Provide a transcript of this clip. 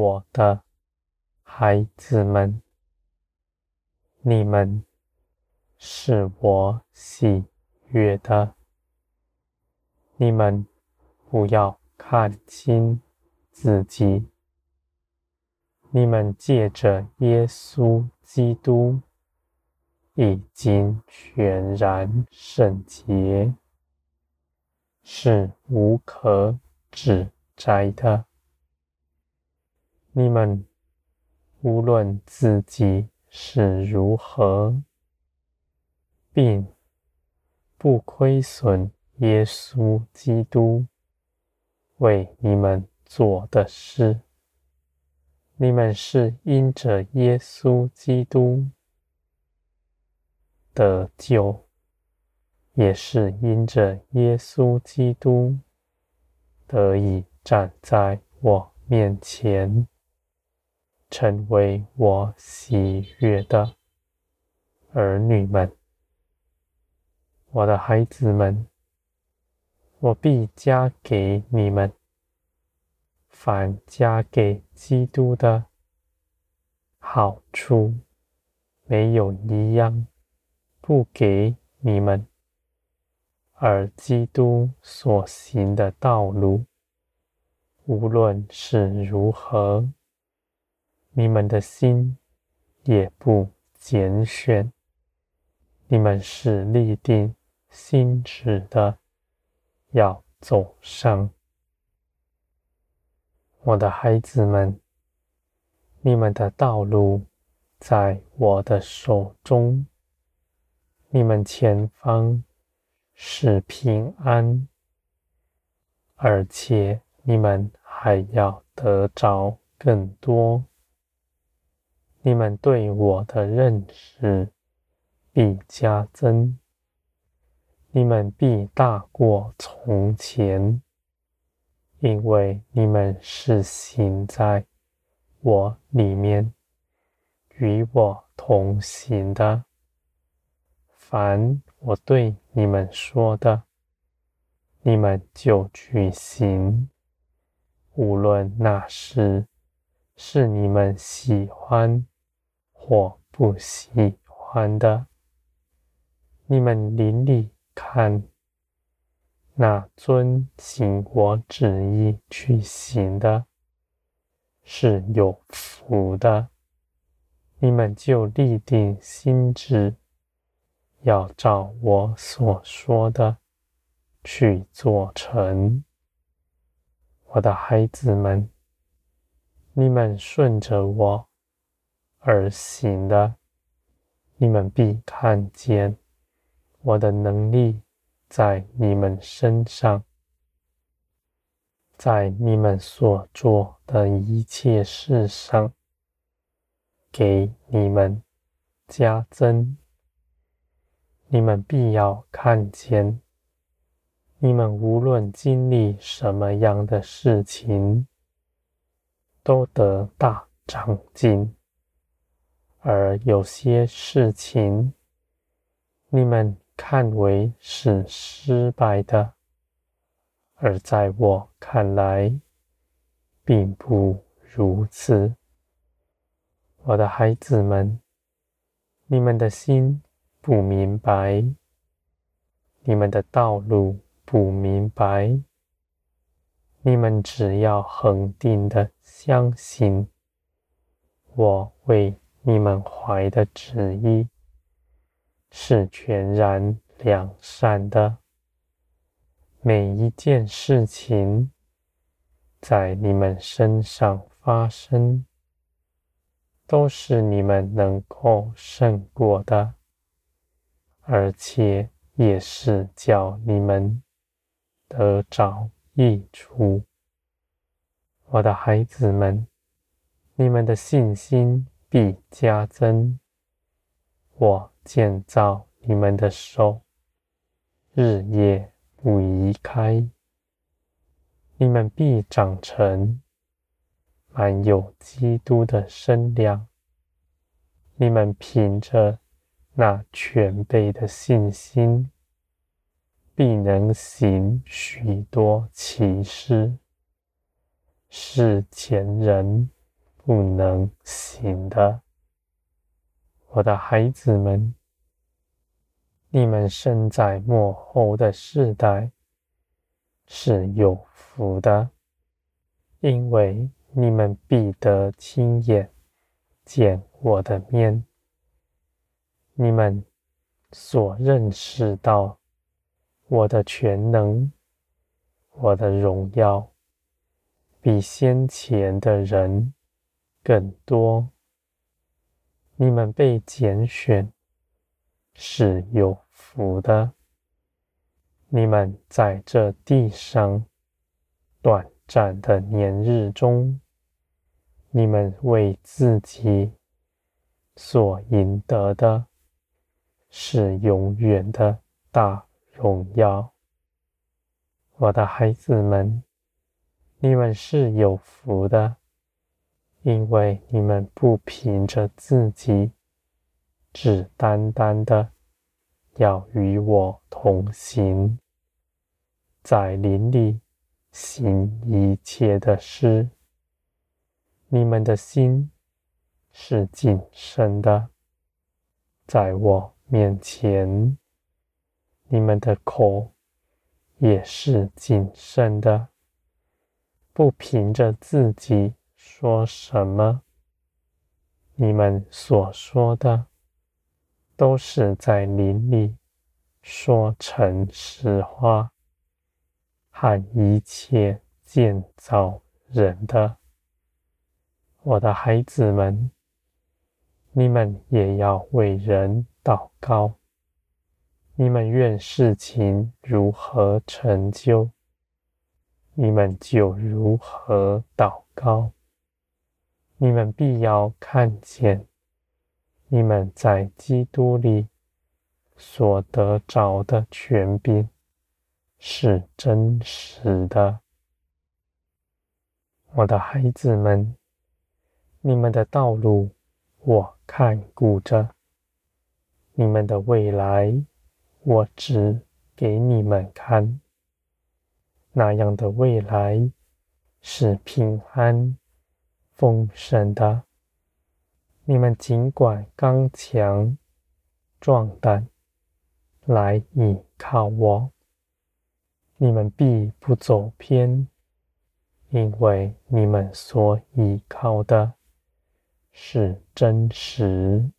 我的孩子们，你们是我喜悦的。你们不要看轻自己。你们借着耶稣基督已经全然圣洁，是无可指摘的。你们无论自己是如何，并不亏损。耶稣基督为你们做的事，你们是因着耶稣基督得救，也是因着耶稣基督得以站在我面前，成为我喜悦的儿女们，我的孩子们。我必加给你们，反加给基督的好处，没有一样不给你们。而基督所行的道路，无论是如何，你们的心也不拣选，你们是立定心志的。要走上，我的孩子们，你们的道路在我的手中，你们前方是平安，而且你们还要得着更多。你们对我的认识必加增。你们必大过从前，因为你们是行在我里面，与我同行的。凡我对你们说的，你们就去行，无论那时是你们喜欢或不喜欢的，你们灵里。看，那遵行我旨意去行的，是有福的。你们就立定心志，要照我所说的去做成。我的孩子们，你们顺着我而行的，你们必看见。我的能力在你们身上，在你们所做的一切事上，给你们加增。你们必要看见，你们无论经历什么样的事情，都得大长进；而有些事情，你们。看为是失败的，而在我看来，并不如此。我的孩子们，你们的心不明白，你们的道路不明白，你们只要恒定的相信，我为你们怀的旨意。是全然良善的。每一件事情在你们身上发生，都是你们能够胜过的，而且也是叫你们得着益处。我的孩子们，你们的信心必加增。我建造你们的手，日夜不移开。你们必长成，满有基督的身量。你们凭着那全备的信心，必能行许多奇事，是前人不能行的。我的孩子们，你们生在末后的世代是有福的，因为你们必得亲眼见我的面。你们所认识到我的全能，我的荣耀，比先前的人更多。你们被拣选是有福的。你们在这地上短暂的年日中，你们为自己所赢得的是永远的大荣耀。我的孩子们，你们是有福的。因为你们不凭着自己，只单单的要与我同行，在林里行一切的事。你们的心是谨慎的，在我面前，你们的口也是谨慎的，不凭着自己。说什么？你们所说的都是在灵里说诚实话，和一切建造人的。我的孩子们，你们也要为人祷告。你们愿事情如何成就，你们就如何祷告。你们必要看见，你们在基督里所得着的权柄是真实的。我的孩子们，你们的道路我看顾着，你们的未来我指给你们看。那样的未来是平安。丰盛的，你们尽管刚强壮胆，来倚靠我。你们必不走偏，因为你们所倚靠的是真实。